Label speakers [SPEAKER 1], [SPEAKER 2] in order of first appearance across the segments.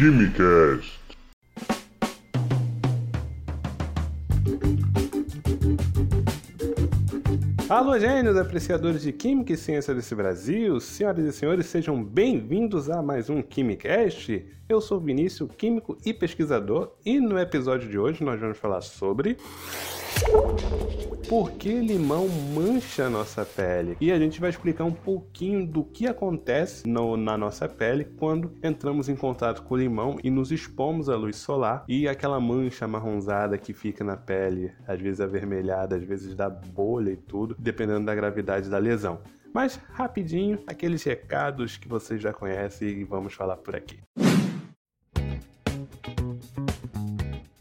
[SPEAKER 1] Quimicast.
[SPEAKER 2] Alô, gênios, apreciadores de Química e Ciência desse Brasil, senhoras e senhores, sejam bem-vindos a mais um Quimicast. Eu sou Vinícius, químico e pesquisador, e no episódio de hoje nós vamos falar sobre por que limão mancha a nossa pele. E a gente vai explicar um pouquinho do que acontece no, na nossa pele quando entramos em contato com o limão e nos expomos à luz solar e aquela mancha marronzada que fica na pele, às vezes avermelhada, às vezes dá bolha e tudo, dependendo da gravidade da lesão. Mas rapidinho, aqueles recados que vocês já conhecem e vamos falar por aqui.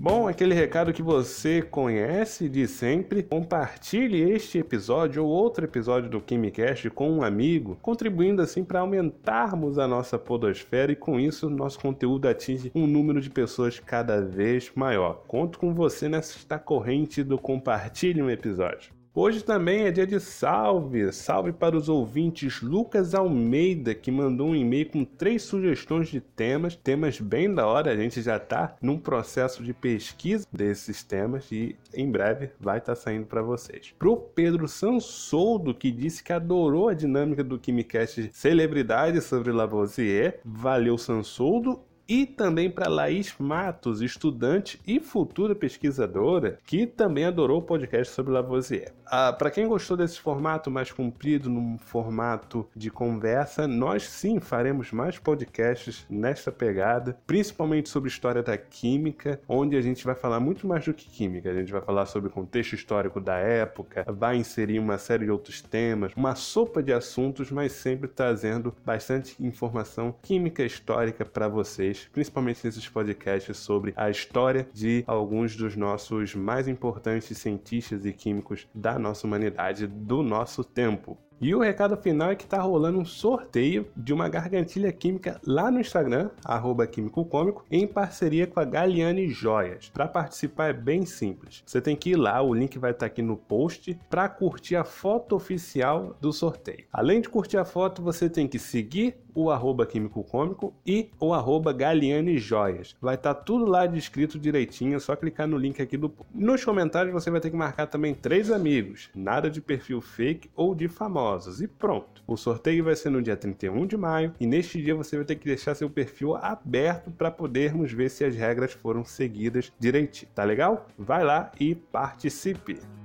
[SPEAKER 2] Bom, aquele recado que você conhece de sempre, compartilhe este episódio ou outro episódio do KimiCast com um amigo, contribuindo assim para aumentarmos a nossa podosfera e com isso nosso conteúdo atinge um número de pessoas cada vez maior. Conto com você nesta corrente do compartilhe um episódio. Hoje também é dia de salve. Salve para os ouvintes Lucas Almeida, que mandou um e-mail com três sugestões de temas, temas bem da hora. A gente já está num processo de pesquisa desses temas e em breve vai estar tá saindo para vocês. Pro Pedro Sansoldo, que disse que adorou a dinâmica do KimiCast Celebridade sobre Lavoisier. Valeu, Sansoldo e também para Laís Matos, estudante e futura pesquisadora, que também adorou o podcast sobre Lavoisier. Ah, para quem gostou desse formato mais comprido, num formato de conversa, nós sim faremos mais podcasts nesta pegada, principalmente sobre história da química, onde a gente vai falar muito mais do que química. A gente vai falar sobre contexto histórico da época, vai inserir uma série de outros temas, uma sopa de assuntos, mas sempre trazendo bastante informação química histórica para vocês principalmente nesses podcasts sobre a história de alguns dos nossos mais importantes cientistas e químicos da nossa humanidade, do nosso tempo. E o recado final é que está rolando um sorteio de uma gargantilha química lá no Instagram, arroba Químico em parceria com a Galiane Joias. Para participar é bem simples. Você tem que ir lá, o link vai estar tá aqui no post, para curtir a foto oficial do sorteio. Além de curtir a foto, você tem que seguir o arroba Químico Cômico e o arroba Galiane Joias. Vai estar tá tudo lá descrito direitinho, é só clicar no link aqui do Nos comentários você vai ter que marcar também três amigos, nada de perfil fake ou de famosos. E pronto. O sorteio vai ser no dia 31 de maio e neste dia você vai ter que deixar seu perfil aberto para podermos ver se as regras foram seguidas direitinho. Tá legal? Vai lá e participe!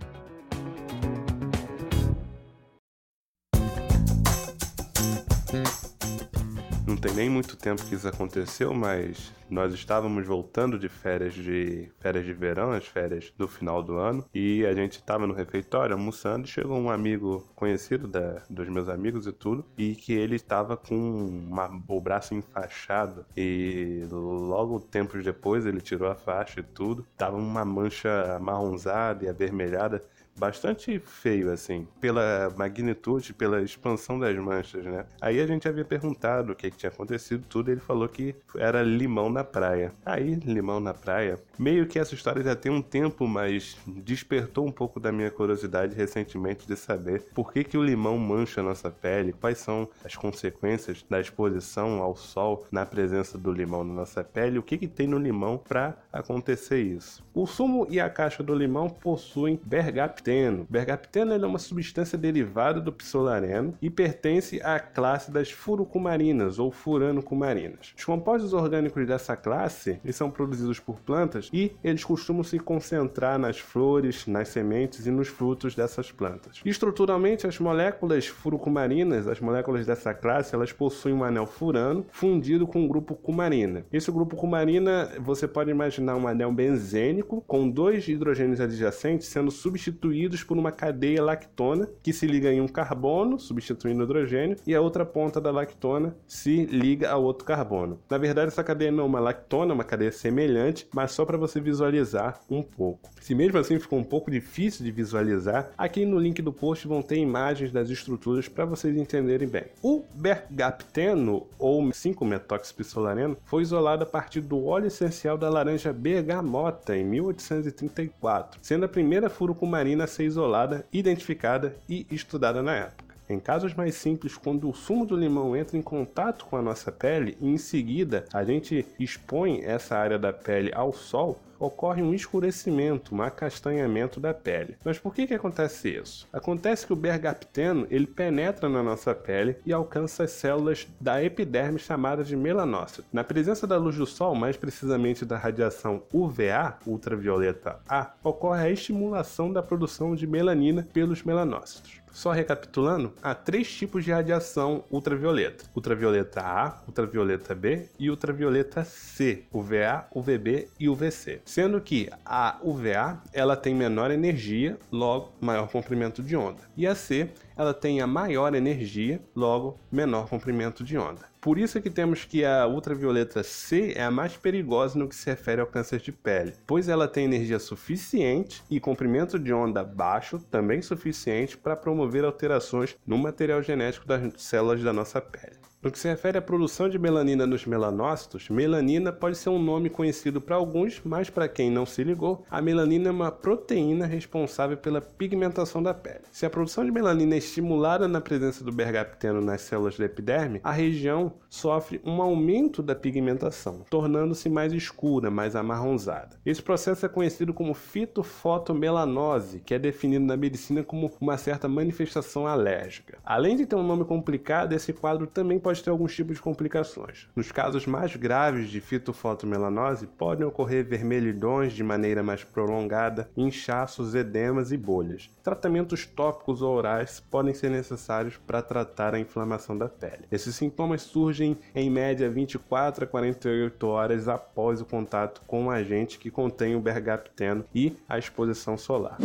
[SPEAKER 2] Nem muito tempo que isso aconteceu, mas nós estávamos voltando de férias de férias de verão, as férias do final do ano, e a gente estava no refeitório almoçando e chegou um amigo conhecido da, dos meus amigos e tudo, e que ele estava com uma, o braço enfaixado e logo tempos depois ele tirou a faixa e tudo, tava uma mancha marronzada e avermelhada bastante feio, assim, pela magnitude, pela expansão das manchas, né? Aí a gente havia perguntado o que, que tinha acontecido, tudo, e ele falou que era limão na praia. Aí, limão na praia, meio que essa história já tem um tempo, mas despertou um pouco da minha curiosidade recentemente de saber por que, que o limão mancha a nossa pele, quais são as consequências da exposição ao sol na presença do limão na nossa pele, o que, que tem no limão para acontecer isso. O sumo e a caixa do limão possuem bergapteno. Bergapteno é uma substância derivada do psolareno e pertence à classe das furucumarinas ou furanocumarinas. Os compostos orgânicos dessa classe são produzidos por plantas e eles costumam se concentrar nas flores, nas sementes e nos frutos dessas plantas. Estruturalmente, as moléculas furucumarinas, as moléculas dessa classe, elas possuem um anel furano fundido com o grupo cumarina. Esse grupo cumarina, você pode imaginar um anel benzênico com dois hidrogênios adjacentes sendo substituídos substituídos por uma cadeia lactona que se liga em um carbono, substituindo o hidrogênio, e a outra ponta da lactona se liga ao outro carbono. Na verdade, essa cadeia não é uma lactona, é uma cadeia semelhante, mas só para você visualizar um pouco. Se mesmo assim ficou um pouco difícil de visualizar, aqui no link do post vão ter imagens das estruturas para vocês entenderem bem. O bergapteno, ou 5-metoxipisolareno, foi isolado a partir do óleo essencial da laranja bergamota em 1834, sendo a primeira furucumarina a ser isolada, identificada e estudada na época. Em casos mais simples, quando o sumo do limão entra em contato com a nossa pele e em seguida a gente expõe essa área da pele ao sol, ocorre um escurecimento, um acastanhamento da pele. Mas por que, que acontece isso? Acontece que o bergapteno ele penetra na nossa pele e alcança as células da epiderme chamadas de melanócitos. Na presença da luz do sol, mais precisamente da radiação UVA, ultravioleta A, ocorre a estimulação da produção de melanina pelos melanócitos. Só recapitulando, há três tipos de radiação ultravioleta: ultravioleta A, ultravioleta B e ultravioleta C, UVA, UVB e UVC. Sendo que a UVA ela tem menor energia, logo maior comprimento de onda, e a C ela tem a maior energia, logo menor comprimento de onda. Por isso é que temos que a ultravioleta C é a mais perigosa no que se refere ao câncer de pele, pois ela tem energia suficiente e comprimento de onda baixo, também suficiente para promover alterações no material genético das células da nossa pele. No que se refere à produção de melanina nos melanócitos, melanina pode ser um nome conhecido para alguns, mas para quem não se ligou, a melanina é uma proteína responsável pela pigmentação da pele. Se a produção de melanina é estimulada na presença do bergapteno nas células da epiderme, a região sofre um aumento da pigmentação, tornando-se mais escura, mais amarronzada. Esse processo é conhecido como fitofotomelanose, que é definido na medicina como uma certa manifestação alérgica. Além de ter um nome complicado, esse quadro também pode pode ter alguns tipos de complicações. Nos casos mais graves de fitofotomelanose, podem ocorrer vermelhidões de maneira mais prolongada, inchaços, edemas e bolhas. Tratamentos tópicos ou orais podem ser necessários para tratar a inflamação da pele. Esses sintomas surgem em média 24 a 48 horas após o contato com o agente que contém o bergapteno e a exposição solar.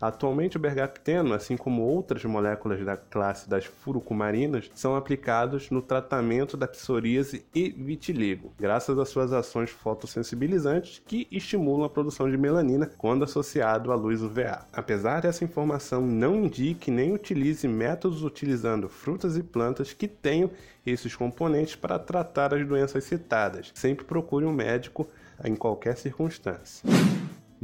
[SPEAKER 2] Atualmente, o bergapteno, assim como outras moléculas da classe das furucumarinas, são aplicados no tratamento da psoríase e vitiligo, graças às suas ações fotossensibilizantes que estimulam a produção de melanina quando associado à luz UVA. Apesar dessa informação não indique nem utilize métodos utilizando frutas e plantas que tenham esses componentes para tratar as doenças citadas, sempre procure um médico em qualquer circunstância.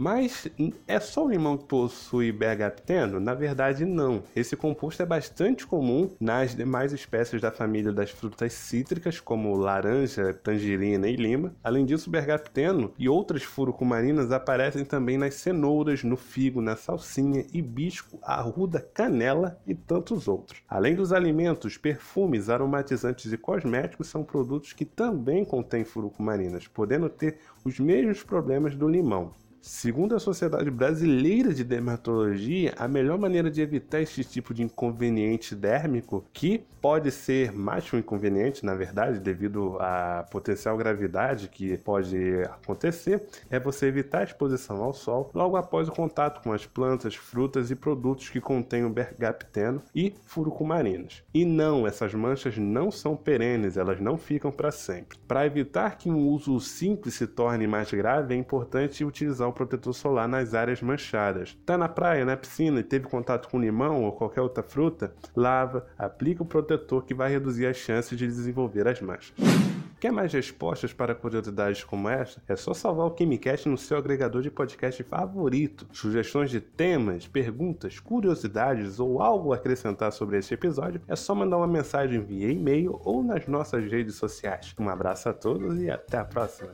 [SPEAKER 2] Mas é só o limão que possui bergapteno? Na verdade, não. Esse composto é bastante comum nas demais espécies da família das frutas cítricas, como laranja, tangerina e lima. Além disso, o bergapteno e outras furucumarinas aparecem também nas cenouras, no figo, na salsinha, hibisco, arruda, canela e tantos outros. Além dos alimentos, perfumes, aromatizantes e cosméticos são produtos que também contêm furucumarinas, podendo ter os mesmos problemas do limão. Segundo a Sociedade Brasileira de Dermatologia, a melhor maneira de evitar esse tipo de inconveniente dérmico, que pode ser mais que um inconveniente, na verdade, devido à potencial gravidade que pode acontecer, é você evitar a exposição ao sol logo após o contato com as plantas, frutas e produtos que contêm o bergapteno e furucumarinas. E não, essas manchas não são perenes, elas não ficam para sempre. Para evitar que um uso simples se torne mais grave, é importante utilizar o protetor solar nas áreas manchadas. Tá na praia, na piscina e teve contato com limão ou qualquer outra fruta? Lava, aplica o protetor que vai reduzir as chances de desenvolver as manchas. Quer mais respostas para curiosidades como esta? É só salvar o KimiCast no seu agregador de podcast favorito. Sugestões de temas, perguntas, curiosidades ou algo a acrescentar sobre este episódio é só mandar uma mensagem via e-mail ou nas nossas redes sociais. Um abraço a todos e até a próxima!